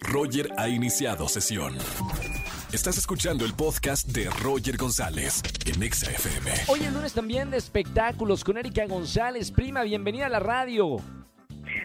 Roger ha iniciado sesión. Estás escuchando el podcast de Roger González en Exa FM. Hoy es lunes también de espectáculos con Erika González. Prima, bienvenida a la radio.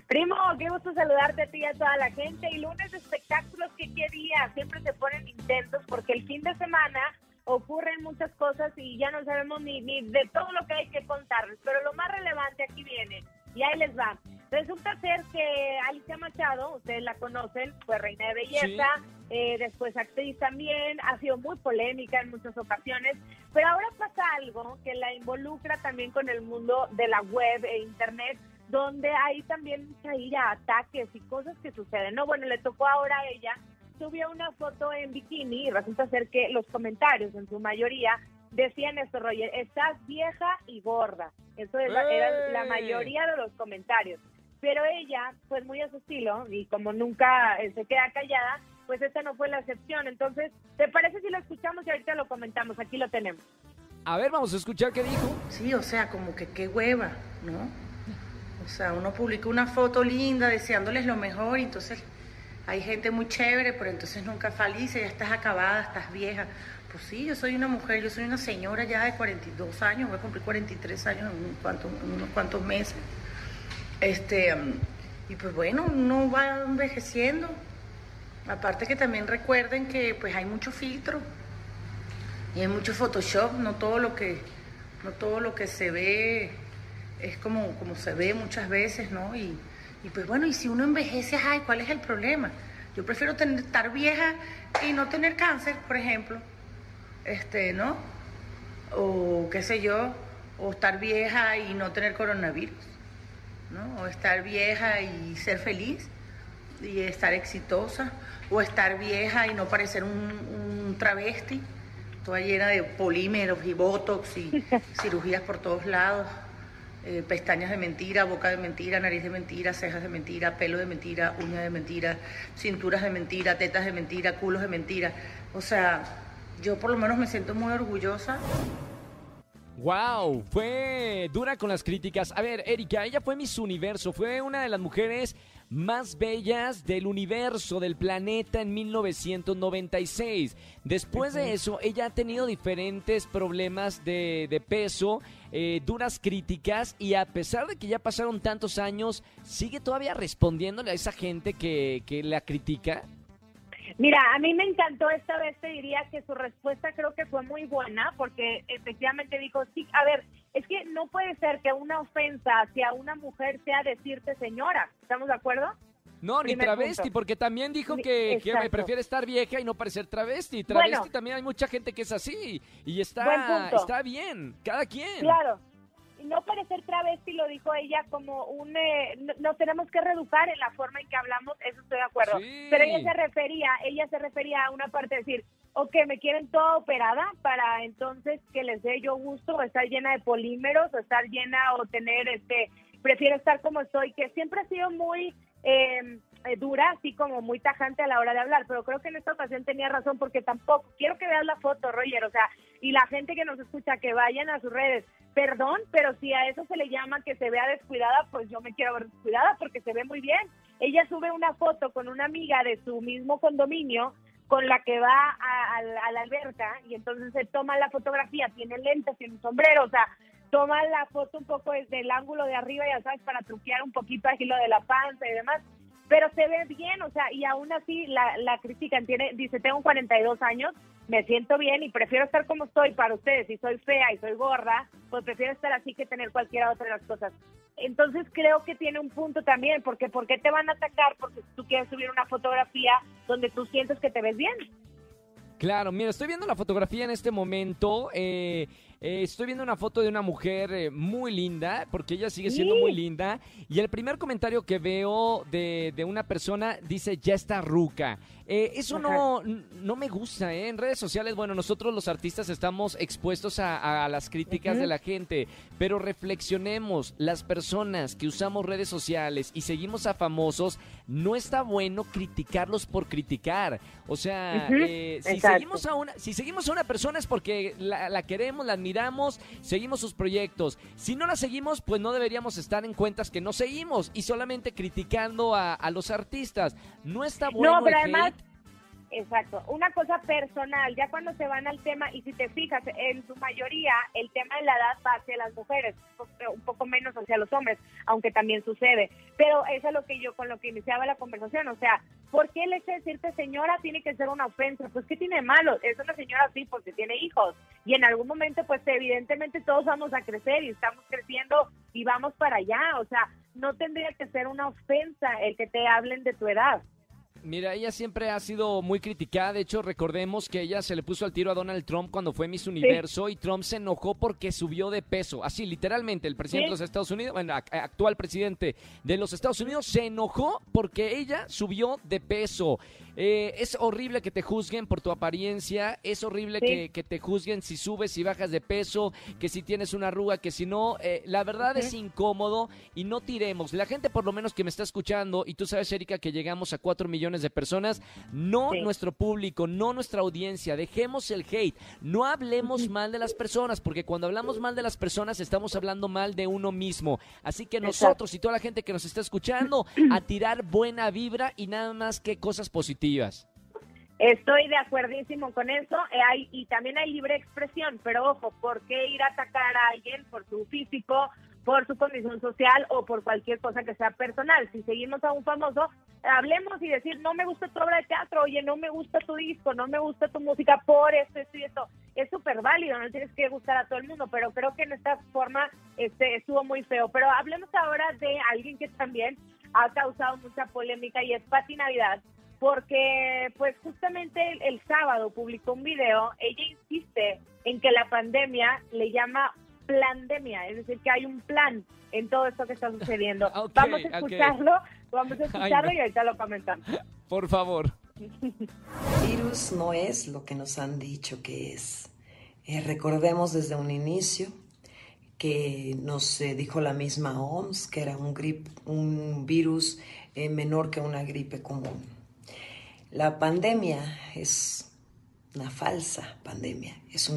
Primo, qué gusto saludarte a ti y a toda la gente. Y lunes de espectáculos, que qué día. Siempre se ponen intensos porque el fin de semana ocurren muchas cosas y ya no sabemos ni, ni de todo lo que hay que contarles. Pero lo más relevante aquí viene. Y ahí les va. Resulta ser que Alicia Machado, ustedes la conocen, fue reina de belleza, eh, después actriz también, ha sido muy polémica en muchas ocasiones, pero ahora pasa algo que la involucra también con el mundo de la web e internet, donde hay también mucha ira, ataques y cosas que suceden. No, bueno, le tocó ahora a ella, subió una foto en bikini y resulta ser que los comentarios en su mayoría decían esto, Roger, estás vieja y gorda. Eso era, era la mayoría de los comentarios. Pero ella, pues muy a su estilo, y como nunca eh, se queda callada, pues esta no fue la excepción. Entonces, ¿te parece si lo escuchamos y ahorita lo comentamos? Aquí lo tenemos. A ver, vamos a escuchar qué dijo. Sí, o sea, como que qué hueva, ¿no? O sea, uno publica una foto linda deseándoles lo mejor y entonces hay gente muy chévere, pero entonces nunca feliz, ya estás acabada, estás vieja. Pues sí, yo soy una mujer, yo soy una señora ya de 42 años, voy a cumplir 43 años en, en unos cuantos meses. Este, y pues bueno, uno va envejeciendo. Aparte que también recuerden que pues hay mucho filtro y hay mucho Photoshop, no todo lo que, no todo lo que se ve es como, como se ve muchas veces, ¿no? Y, y pues bueno, y si uno envejece, ay, ¿cuál es el problema? Yo prefiero tener, estar vieja y no tener cáncer, por ejemplo, este, ¿no? O qué sé yo, o estar vieja y no tener coronavirus. ¿No? O estar vieja y ser feliz y estar exitosa, o estar vieja y no parecer un, travesti, toda llena de polímeros y botox y cirugías por todos lados, eh, pestañas de mentira, boca de mentira, nariz de mentira, cejas de mentira, pelo de mentira, uñas de mentira, cinturas de mentira, tetas de mentira, culos de mentira. O sea, yo por lo menos me siento muy orgullosa Wow, fue dura con las críticas. A ver, Erika, ella fue Miss Universo, fue una de las mujeres más bellas del universo, del planeta en 1996. Después de eso, ella ha tenido diferentes problemas de, peso, eh, duras críticas y a pesar de que ya pasaron tantos años, sigue todavía respondiéndole a esa gente que, que la critica. Mira, a mí me encantó esta vez, te diría que su respuesta creo que fue muy buena, porque efectivamente dijo, sí, a ver, es que no puede ser que una ofensa hacia una mujer sea decirte señora, ¿estamos de acuerdo? No, ni travesti, porque también dijo que, que, prefiere estar vieja y no parecer travesti. Travesti también hay mucha gente que es así y está, está bien, cada quien. Claro, no parecer travesti, lo dijo ella, como un... Eh, nos tenemos que reeducar en la forma en que hablamos, eso estoy de acuerdo. Pero ella se refería, ella se refería a una parte de decir, ok, me quieren toda operada para entonces que les dé yo gusto o estar llena de polímeros o estar llena o tener, este, prefiero estar como estoy, que siempre ha sido muy... Eh, dura, así como muy tajante a la hora de hablar, pero creo que en esta ocasión tenía razón porque tampoco, quiero que veas la foto, Roger, o sea, y la gente que nos escucha, que vayan a sus redes, perdón, pero si a eso se le llama que se vea descuidada, pues yo me quiero ver descuidada porque se ve muy bien. Ella sube una foto con una amiga de su mismo condominio con la que va a, la alberca y entonces se toma la fotografía, tiene lentes, tiene un sombrero, o sea, toma la foto un poco desde el ángulo de arriba, ya sabes, para truquear un poquito aquí lo de la panza y demás pero se ve bien, o sea, y aún así la, la critican, tiene, dice, tengo 42 años, me siento bien y prefiero estar como estoy para ustedes, si soy fea y soy gorda, pues prefiero estar así que tener cualquiera otra de las cosas. Entonces creo que tiene un punto también, porque ¿por qué te van a atacar? Porque tú quieres subir una fotografía donde tú sientes que te ves bien. Claro, mira, estoy viendo la fotografía en este momento. Eh, eh, estoy viendo una foto de una mujer eh, muy linda, porque ella sigue siendo muy linda. Y el primer comentario que veo de, de una persona dice, ya está ruca. Eh, eso no, no me gusta, ¿eh? En redes sociales, bueno, nosotros los artistas estamos expuestos a, las críticas de la gente, pero reflexionemos, las personas que usamos redes sociales y seguimos a famosos, no está bueno criticarlos por criticar. O sea, si, seguimos a una, si seguimos a una persona es porque la, la queremos, la admiramos seguimos sus proyectos. Si no la seguimos, pues no deberíamos estar en cuentas que no seguimos y solamente criticando a, los artistas. No está bueno. No, pero además, Exacto, una cosa personal, ya cuando se van al tema, y si te fijas, en su mayoría el tema de la edad va hacia las mujeres, un poco menos hacia los hombres, aunque también sucede. Pero eso es lo que yo, con lo que iniciaba la conversación, o sea, ¿por qué el hecho de decirte señora tiene que ser una ofensa? Pues ¿qué tiene malo? Es una señora así porque tiene hijos, y en algún momento, pues evidentemente todos vamos a crecer y estamos creciendo y vamos para allá, o sea, no tendría que ser una ofensa el que te hablen de tu edad. Mira, ella siempre ha sido muy criticada. De hecho, recordemos que ella se le puso al tiro a Donald Trump cuando fue Miss Universo y Trump se enojó porque subió de peso. Así, literalmente, el presidente de los Estados Unidos, bueno, actual presidente de los Estados Unidos, se enojó porque ella subió de peso. Eh, es horrible que te juzguen por tu apariencia, es horrible que, te juzguen si subes, si bajas de peso, que si tienes una arruga, que si no. Eh, la verdad es incómodo y no tiremos. La gente, por lo menos que me está escuchando, y tú sabes, Erika, que llegamos a 4 millones de personas, no nuestro público, no nuestra audiencia, dejemos el hate, no hablemos mal de las personas, porque cuando hablamos mal de las personas estamos hablando mal de uno mismo. Así que nosotros y toda la gente que nos está escuchando, a tirar buena vibra y nada más que cosas positivas. Estoy de acuerdísimo con eso. Eh, y también hay libre expresión, pero ojo, ¿por qué ir a atacar a alguien por su físico, por su condición social o por cualquier cosa que sea personal? Si seguimos a un famoso, hablemos y decir, no me gusta tu obra de teatro, oye, no me gusta tu disco, no me gusta tu música por esto, esto y esto. Es súper válido, no tienes que gustar a todo el mundo, pero creo que en esta forma este, estuvo muy feo. Pero hablemos ahora de alguien que también ha causado mucha polémica y es Pati Navidad porque pues justamente el, sábado publicó un video, ella insiste en que la pandemia le llama plandemia, es decir, que hay un plan en todo esto que está sucediendo. vamos a escucharlo, vamos a escucharlo y ahorita lo comentamos. Por favor. El virus no es lo que nos han dicho que es. Eh, recordemos desde un inicio que nos eh, dijo la misma OMS que era un, grip, un virus eh, menor que una gripe común. La pandemia es una falsa pandemia, es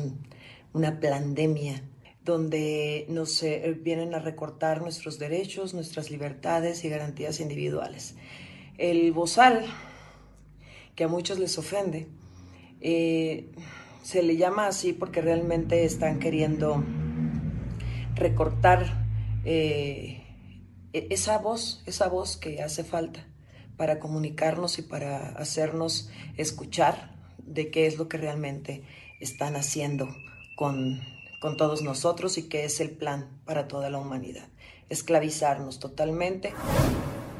una pandemia donde nos eh, vienen a recortar nuestros derechos, nuestras libertades y garantías individuales. El bozal, que a muchos les ofende, eh, se le llama así porque realmente están queriendo recortar eh, e-, esa voz, esa voz que hace falta para comunicarnos y para hacernos escuchar de qué es lo que realmente están haciendo con, con todos nosotros y qué es el plan para toda la humanidad. Esclavizarnos totalmente.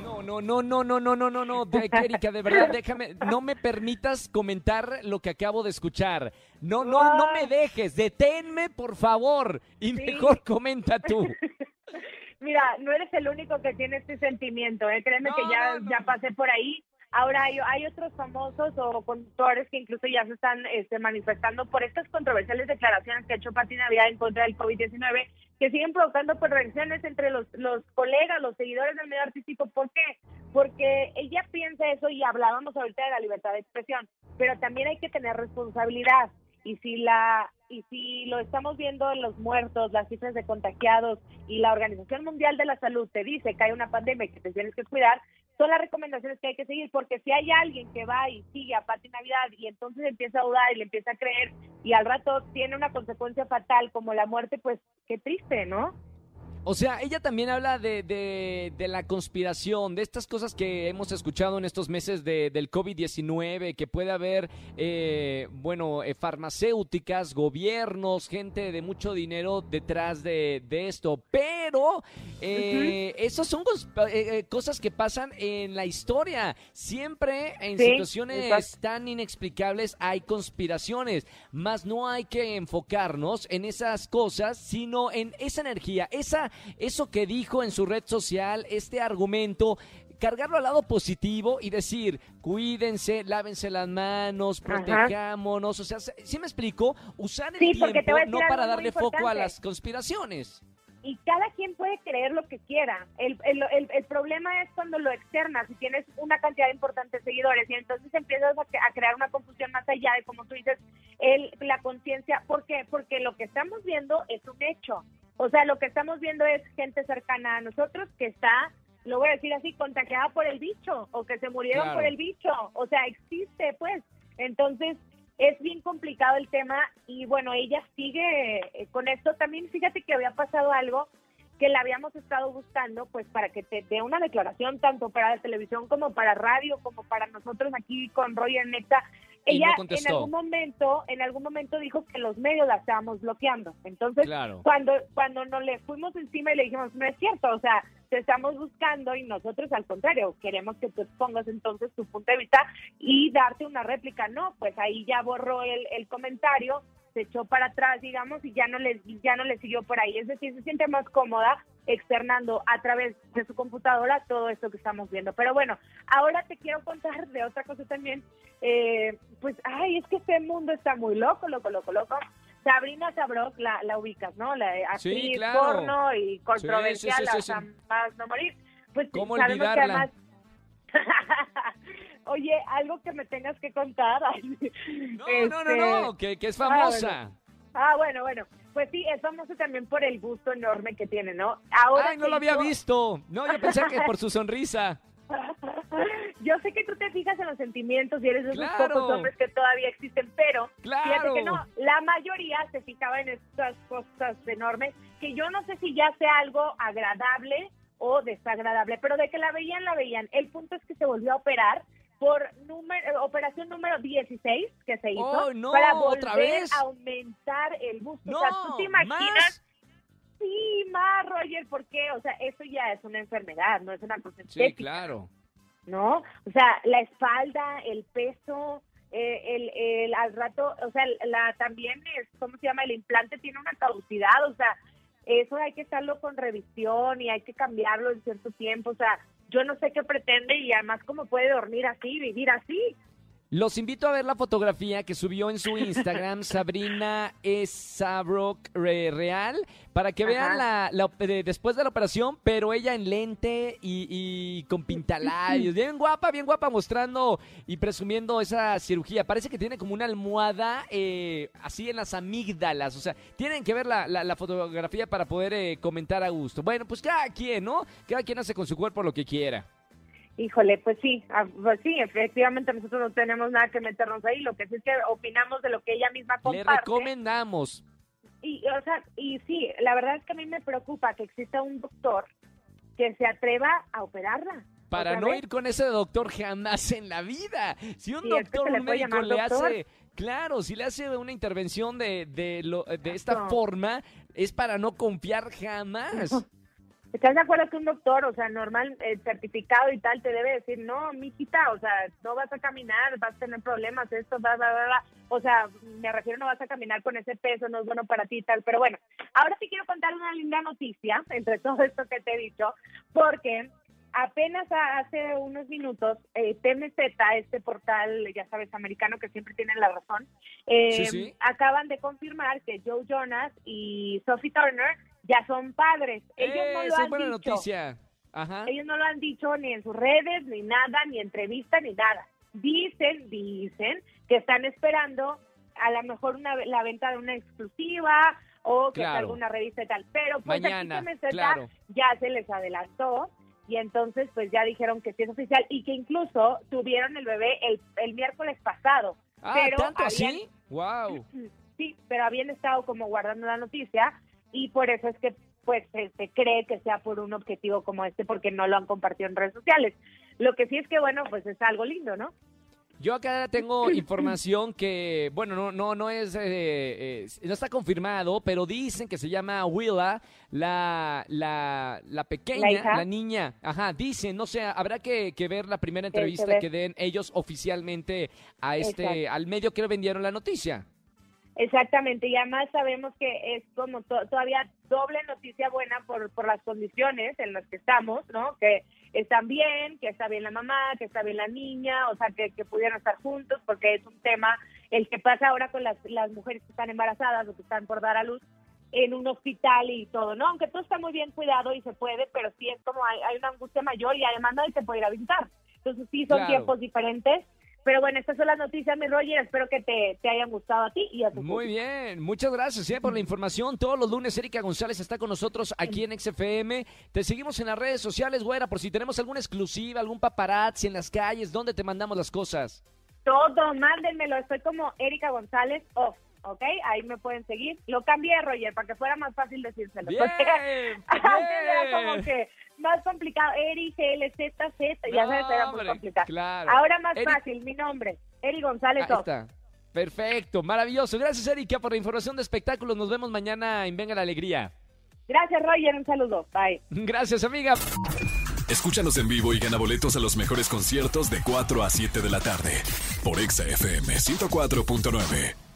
No, no, no, no, no, no, no, no, no, de, Erika, de verdad, déjame, no me permitas comentar lo que acabo de escuchar. No, no, no me dejes, deténme, por favor, y mejor comenta tú. Mira, no eres el único que tiene este sentimiento, ¿eh? créeme que ya, ya pasé por ahí. Ahora hay, hay otros famosos o conductores que incluso ya se están este, manifestando por estas controversiales declaraciones que ha hecho Pati Navidad en contra del COVID-19, que siguen provocando pues, reacciones entre los, colegas, los seguidores del medio artístico. ¿Por qué? Porque ella piensa eso y hablábamos ahorita de la libertad de expresión, pero también hay que tener responsabilidad y si la y si lo estamos viendo en los muertos, las cifras de contagiados y la Organización Mundial de la Salud te dice que hay una pandemia y que te tienes que cuidar, son las recomendaciones que hay que seguir, porque si hay alguien que va y sigue a Pati Navidad y entonces empieza a dudar y le empieza a creer y al rato tiene una consecuencia fatal como la muerte, pues qué triste, ¿no? O sea, ella también habla de, de, la conspiración, de estas cosas que hemos escuchado en estos meses de, del COVID-19, que puede haber, eh, bueno, eh, farmacéuticas, gobiernos, gente de mucho dinero detrás de, esto. Pero eh, esas son cosas que pasan en la historia. Siempre en situaciones tan inexplicables hay conspiraciones, más no hay que enfocarnos en esas cosas, sino en esa energía, esa eso que dijo en su red social, este argumento, cargarlo al lado positivo y decir, cuídense, lávense las manos, protejámonos, o sea, ¿sí me explico? Usar el tiempo no para darle foco a las conspiraciones. Y cada quien puede creer lo que quiera. El, el, el, problema es cuando lo externas y tienes una cantidad importante de seguidores y entonces empiezas a, crear una confusión más allá de, como tú dices, el, la conciencia. ¿Por qué? Porque lo que estamos viendo es un hecho. O sea, lo que estamos viendo es gente cercana a nosotros que está, lo voy a decir así, contagiada por el bicho o que se murieron por el bicho. O sea, existe, pues. Entonces, es bien complicado el tema y bueno, ella sigue eh, con esto. También fíjate que había pasado algo que la habíamos estado buscando, pues para que te dé una declaración tanto para la televisión como para radio, como para nosotros aquí con Roger Neta. Ella en algún momento, en algún momento dijo que los medios la estábamos bloqueando. Entonces, cuando cuando nos le fuimos encima y le dijimos, no es cierto, o sea, te estamos buscando y nosotros al contrario, queremos que tú expongas entonces tu punto de vista y darte una réplica. No, pues ahí ya borró el, el comentario, se echó para atrás, digamos, y ya no le ya no le siguió por ahí. Es decir, se siente más cómoda externando a través de su computadora todo esto que estamos viendo. Pero bueno, ahora te quiero contar de otra cosa también. Eh, pues, ay, es que este mundo está muy loco, loco, loco, loco. Sabrina Sabrok la, la ubicas, ¿no? La actriz porno y controversial hasta más no morir. Pues ¿Cómo olvidarla? Oye, algo que me tengas que contar. no, no, no, no, este, que, es ah, famosa. Ah bueno. bueno, Pues sí, es famosa también por el gusto enorme que tiene, ¿no? Ahora Ay, no lo había visto. No, yo pensé que por su sonrisa. Yo sé que tú te fijas en los sentimientos y eres de esos pocos hombres que todavía existen, pero fíjate que no, la mayoría se fijaba en estas cosas enormes, que yo no sé si ya sea algo agradable o desagradable, pero de que la veían, la veían. El punto es que se volvió a operar por número, eh, operación número 16 que se hizo oh, para volver a aumentar el busto. o sea, ¿tú te imaginas? Sí, más, Roger, ¿por qué? O sea, eso ya es una enfermedad, no es una cosa Sí, claro. ¿No? O sea, la espalda, el peso, eh, el, el, al rato, o sea, la también es, ¿cómo se llama? El implante tiene una caducidad, o sea, eso hay que estarlo con revisión y hay que cambiarlo en cierto tiempo, o sea, yo no sé qué pretende y además cómo puede dormir así, vivir así. Los invito a ver la fotografía que subió en su Instagram Sabrina Esabrock Real para que vean la, después de la operación, pero ella en lente y, con pintalabios. Bien guapa, bien guapa, mostrando y presumiendo esa cirugía. Parece que tiene como una almohada eh, así en las amígdalas. O sea, tienen que ver la, fotografía para poder eh, comentar a gusto. Bueno, pues cada quien, ¿no? Cada quien hace con su cuerpo lo que quiera. Híjole, pues sí, ah, pues sí, efectivamente nosotros no tenemos nada que meternos ahí, lo que sí es que opinamos de lo que ella misma comparte. Le recomendamos. Y, o sea, y sí, la verdad es que a mí me preocupa que exista un doctor que se atreva a operarla. Para no ir con ese doctor jamás en la vida. Si un doctor, un médico le hace, claro, si le hace una intervención de, de, lo, de esta forma, es para no confiar jamás. ¿Estás de acuerdo que un doctor, o sea, normal, eh, certificado y tal, te debe decir, no, mijita, o sea, no vas a caminar, vas a tener problemas, esto, bla, bla, bla, O sea, me refiero, no vas a caminar con ese peso, no es bueno para ti y tal. Pero bueno, ahora sí quiero contar una linda noticia entre todo esto que te he dicho, porque apenas hace unos minutos, eh, TMZ, este portal, ya sabes, americano que siempre tiene la razón, eh, acaban de confirmar que Joe Jonas y Sophie Turner ya son padres. Ellos no lo han dicho. noticia. Ellos no lo han dicho ni en sus redes, ni nada, ni entrevista, ni nada. Dicen, dicen que están esperando a lo mejor una, la venta de una exclusiva o que alguna revista y tal. Pero pues Mañana, ya se les adelantó y entonces pues ya dijeron que sí es oficial y que incluso tuvieron el bebé el, el miércoles pasado. Ah, pero ¿tanto así? ¡Wow! Sí, pero habían estado como guardando la noticia y por eso es que pues se, cree que sea por un objetivo como este porque no lo han compartido en redes sociales. Lo que sí es que bueno, pues es algo lindo, ¿no? Yo acá tengo información que, bueno, no, no, no es, eh, eh, no está confirmado, pero dicen que se llama Willa, la, la, la pequeña, la, niña. Ajá, dicen, no sé, habrá que, ver la primera entrevista que, den ellos oficialmente a este, al medio que vendieron la noticia. Exactamente, y además sabemos que es como todavía doble noticia buena por, por las condiciones en las que estamos, ¿no? Que están bien, que está bien la mamá, que está bien la niña, o sea, que, que pudieran estar juntos, porque es un tema el que pasa ahora con las, las mujeres que están embarazadas o que están por dar a luz, en un hospital y todo, ¿no? Aunque todo está muy bien cuidado y se puede, pero sí es como hay, una angustia mayor y además nadie te puede ir a visitar. Entonces sí son tiempos diferentes. Pero bueno, estas son las noticias, mi Roger. Espero que te, te hayan gustado a ti y a tu Muy bien, muchas gracias eh, por la información. Todos los lunes Erika González está con nosotros aquí en XFM. Te seguimos en las redes sociales, güera, por si tenemos alguna exclusiva, algún paparazzi en las calles, ¿dónde te mandamos las cosas? Todo, mándenmelo. Estoy como Erika González off. ¿Ok? Ahí me pueden seguir. Lo cambié, Roger, para que fuera más fácil decírselo. Bien, antes era como que más complicado. Eri, L, Z, Z, ya sabes, era muy complicado. Claro. Ahora más fácil, mi nombre, Eri González. Ahí está. Perfecto, maravilloso. Gracias, Erika, por la información de espectáculos. Nos vemos mañana en Venga la Alegría. Gracias, Roger. Un saludo. Bye. Gracias, amiga. Escúchanos en vivo y gana boletos a los mejores conciertos de 4 a 7 de la tarde por Exa FM 104.9.